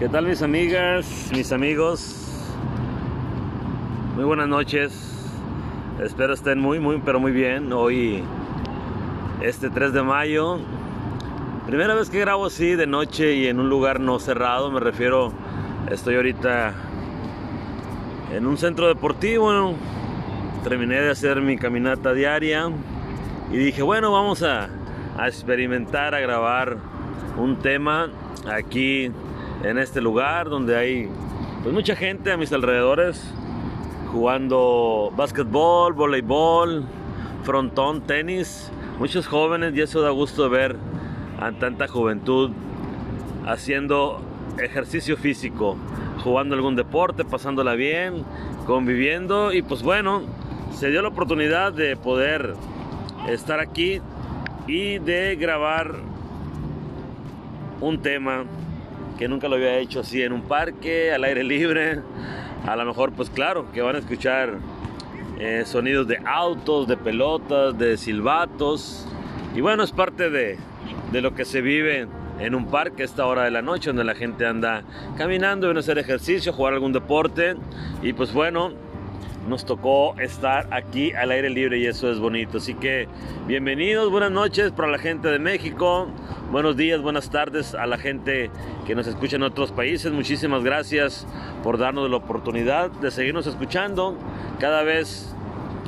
¿Qué tal mis amigas, mis amigos? Muy buenas noches. Espero estén muy, muy, pero muy bien. Hoy, este 3 de mayo. Primera vez que grabo así de noche y en un lugar no cerrado. Me refiero, estoy ahorita en un centro deportivo. Terminé de hacer mi caminata diaria. Y dije, bueno, vamos a, a experimentar, a grabar un tema aquí en este lugar donde hay pues, mucha gente a mis alrededores jugando básquetbol, voleibol, frontón, tenis, muchos jóvenes y eso da gusto ver a tanta juventud haciendo ejercicio físico, jugando algún deporte, pasándola bien, conviviendo. Y pues bueno, se dio la oportunidad de poder estar aquí y de grabar un tema que nunca lo había hecho así en un parque, al aire libre. A lo mejor, pues claro, que van a escuchar eh, sonidos de autos, de pelotas, de silbatos. Y bueno, es parte de, de lo que se vive en un parque a esta hora de la noche, donde la gente anda caminando, viene a hacer ejercicio, jugar algún deporte. Y pues bueno, nos tocó estar aquí al aire libre y eso es bonito. Así que bienvenidos, buenas noches para la gente de México, buenos días, buenas tardes a la gente que nos escucha en otros países. Muchísimas gracias por darnos la oportunidad de seguirnos escuchando cada vez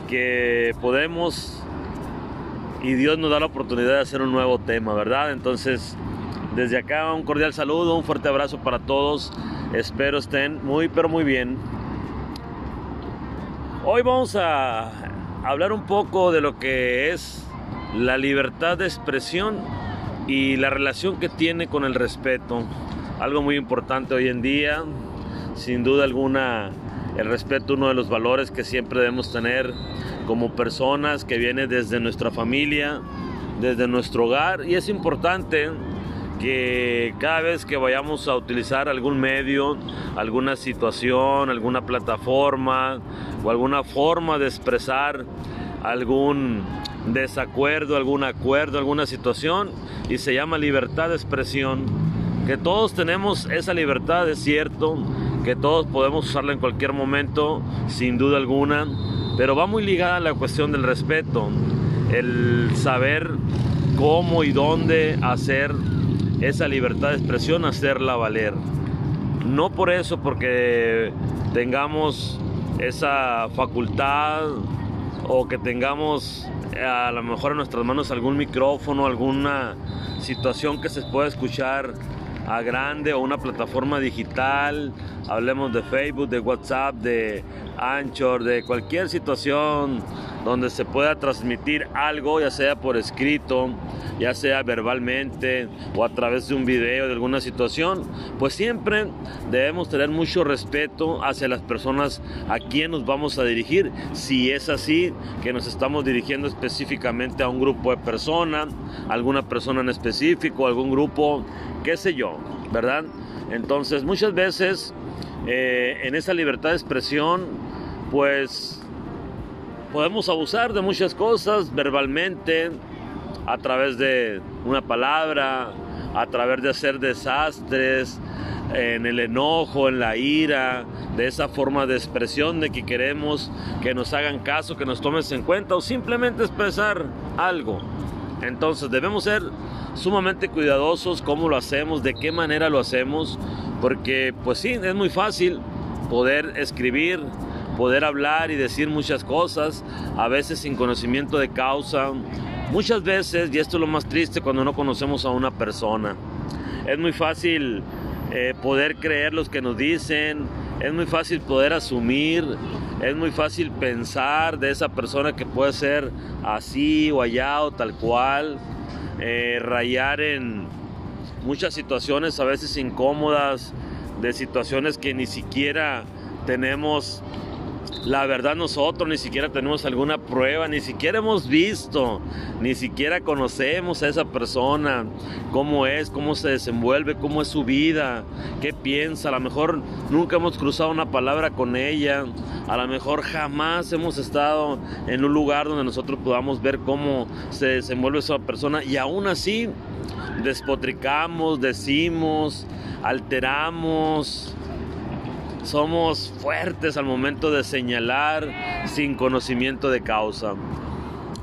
que podemos y Dios nos da la oportunidad de hacer un nuevo tema, ¿verdad? Entonces, desde acá un cordial saludo, un fuerte abrazo para todos. Espero estén muy, pero muy bien. Hoy vamos a hablar un poco de lo que es la libertad de expresión y la relación que tiene con el respeto. Algo muy importante hoy en día, sin duda alguna, el respeto uno de los valores que siempre debemos tener como personas que viene desde nuestra familia, desde nuestro hogar y es importante que cada vez que vayamos a utilizar algún medio, alguna situación, alguna plataforma o alguna forma de expresar algún desacuerdo, algún acuerdo, alguna situación y se llama libertad de expresión. Que todos tenemos esa libertad, es cierto, que todos podemos usarla en cualquier momento, sin duda alguna, pero va muy ligada a la cuestión del respeto, el saber cómo y dónde hacer esa libertad de expresión, hacerla valer. No por eso, porque tengamos esa facultad o que tengamos a lo mejor en nuestras manos algún micrófono, alguna situación que se pueda escuchar a grande o una plataforma digital, hablemos de Facebook, de WhatsApp, de Anchor, de cualquier situación donde se pueda transmitir algo, ya sea por escrito, ya sea verbalmente o a través de un video de alguna situación, pues siempre debemos tener mucho respeto hacia las personas a quien nos vamos a dirigir, si es así que nos estamos dirigiendo específicamente a un grupo de personas, alguna persona en específico, algún grupo, qué sé yo, ¿verdad? Entonces muchas veces eh, en esa libertad de expresión, pues podemos abusar de muchas cosas verbalmente, a través de una palabra, a través de hacer desastres, en el enojo, en la ira, de esa forma de expresión de que queremos que nos hagan caso, que nos tomes en cuenta o simplemente expresar algo. Entonces debemos ser sumamente cuidadosos cómo lo hacemos, de qué manera lo hacemos, porque pues sí, es muy fácil poder escribir, poder hablar y decir muchas cosas, a veces sin conocimiento de causa, muchas veces, y esto es lo más triste cuando no conocemos a una persona, es muy fácil eh, poder creer los que nos dicen, es muy fácil poder asumir, es muy fácil pensar de esa persona que puede ser así o allá o tal cual, eh, rayar en muchas situaciones a veces incómodas, de situaciones que ni siquiera tenemos la verdad nosotros ni siquiera tenemos alguna prueba, ni siquiera hemos visto, ni siquiera conocemos a esa persona, cómo es, cómo se desenvuelve, cómo es su vida, qué piensa, a lo mejor nunca hemos cruzado una palabra con ella, a lo mejor jamás hemos estado en un lugar donde nosotros podamos ver cómo se desenvuelve esa persona. Y aún así despotricamos, decimos, alteramos, somos fuertes al momento de señalar sin conocimiento de causa.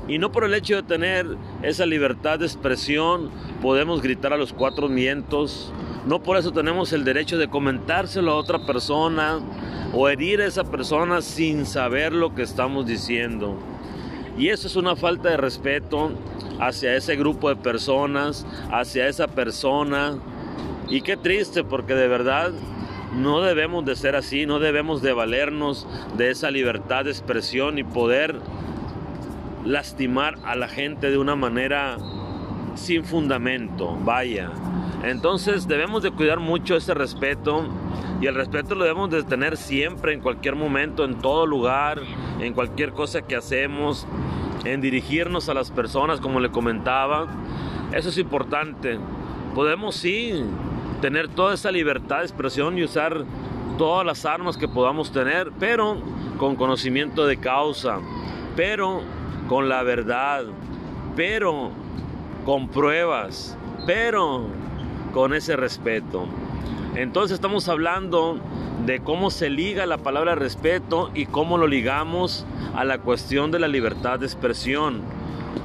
Y no por el hecho de tener esa libertad de expresión podemos gritar a los cuatro vientos. No por eso tenemos el derecho de comentárselo a otra persona o herir a esa persona sin saber lo que estamos diciendo. Y eso es una falta de respeto hacia ese grupo de personas, hacia esa persona. Y qué triste porque de verdad no debemos de ser así, no debemos de valernos de esa libertad de expresión y poder lastimar a la gente de una manera sin fundamento, vaya. Entonces debemos de cuidar mucho ese respeto y el respeto lo debemos de tener siempre, en cualquier momento, en todo lugar, en cualquier cosa que hacemos, en dirigirnos a las personas, como le comentaba. Eso es importante. Podemos sí tener toda esa libertad de expresión y usar todas las armas que podamos tener, pero con conocimiento de causa, pero con la verdad, pero con pruebas, pero con ese respeto. Entonces estamos hablando de cómo se liga la palabra respeto y cómo lo ligamos a la cuestión de la libertad de expresión.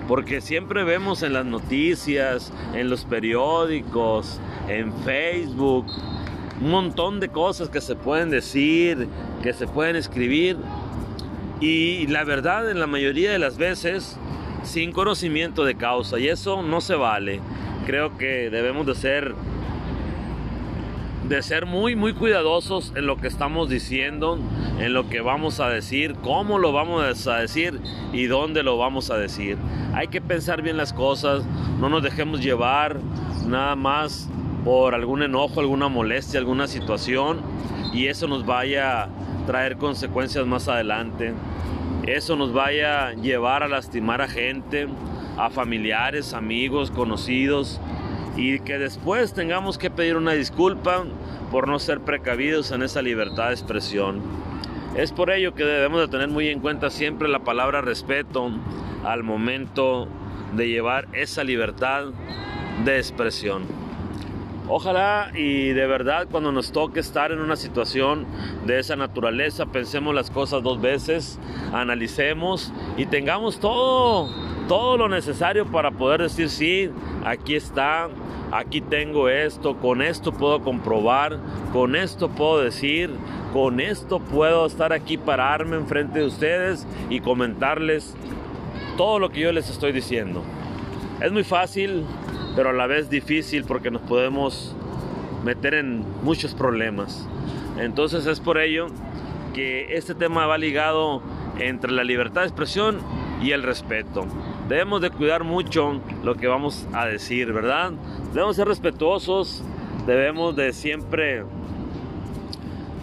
Porque siempre vemos en las noticias, en los periódicos, en Facebook, un montón de cosas que se pueden decir, que se pueden escribir. Y la verdad, en la mayoría de las veces, sin conocimiento de causa. Y eso no se vale. Creo que debemos de ser de ser muy muy cuidadosos en lo que estamos diciendo, en lo que vamos a decir, cómo lo vamos a decir y dónde lo vamos a decir. Hay que pensar bien las cosas, no nos dejemos llevar nada más por algún enojo, alguna molestia, alguna situación y eso nos vaya a traer consecuencias más adelante. Eso nos vaya a llevar a lastimar a gente, a familiares, amigos, conocidos y que después tengamos que pedir una disculpa por no ser precavidos en esa libertad de expresión. Es por ello que debemos de tener muy en cuenta siempre la palabra respeto al momento de llevar esa libertad de expresión. Ojalá y de verdad cuando nos toque estar en una situación de esa naturaleza, pensemos las cosas dos veces, analicemos y tengamos todo, todo lo necesario para poder decir sí, aquí está, aquí tengo esto, con esto puedo comprobar, con esto puedo decir, con esto puedo estar aquí, pararme enfrente de ustedes y comentarles todo lo que yo les estoy diciendo. Es muy fácil, pero a la vez difícil porque nos podemos meter en muchos problemas. Entonces es por ello que este tema va ligado entre la libertad de expresión y el respeto. Debemos de cuidar mucho lo que vamos a decir, ¿verdad? Debemos ser respetuosos, debemos de siempre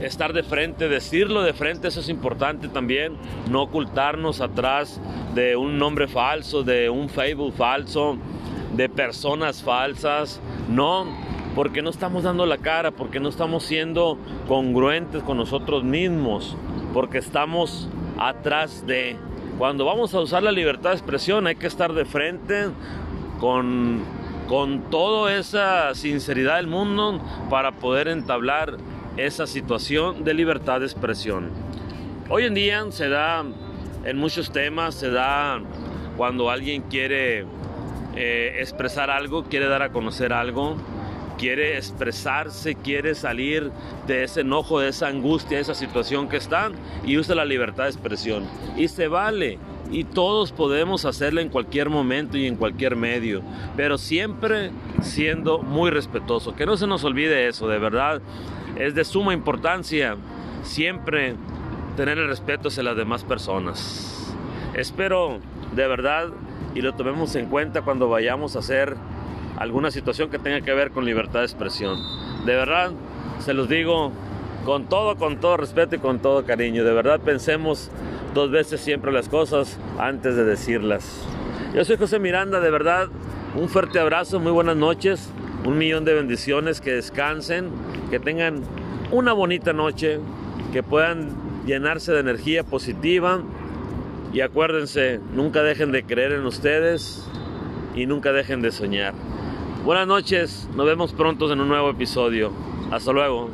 estar de frente, decirlo de frente, eso es importante también, no ocultarnos atrás de un nombre falso, de un Facebook falso, de personas falsas, no, porque no estamos dando la cara, porque no estamos siendo congruentes con nosotros mismos, porque estamos atrás de cuando vamos a usar la libertad de expresión hay que estar de frente con, con toda esa sinceridad del mundo para poder entablar esa situación de libertad de expresión. Hoy en día se da en muchos temas, se da cuando alguien quiere eh, expresar algo, quiere dar a conocer algo, quiere expresarse, quiere salir de ese enojo, de esa angustia, de esa situación que están y usa la libertad de expresión. Y se vale. Y todos podemos hacerlo en cualquier momento y en cualquier medio, pero siempre siendo muy respetuoso. Que no se nos olvide eso, de verdad. Es de suma importancia siempre tener el respeto hacia las demás personas. Espero de verdad y lo tomemos en cuenta cuando vayamos a hacer alguna situación que tenga que ver con libertad de expresión. De verdad, se los digo con todo, con todo respeto y con todo cariño. De verdad, pensemos dos veces siempre las cosas antes de decirlas. Yo soy José Miranda, de verdad, un fuerte abrazo, muy buenas noches, un millón de bendiciones, que descansen, que tengan una bonita noche, que puedan llenarse de energía positiva y acuérdense, nunca dejen de creer en ustedes y nunca dejen de soñar. Buenas noches, nos vemos pronto en un nuevo episodio. Hasta luego.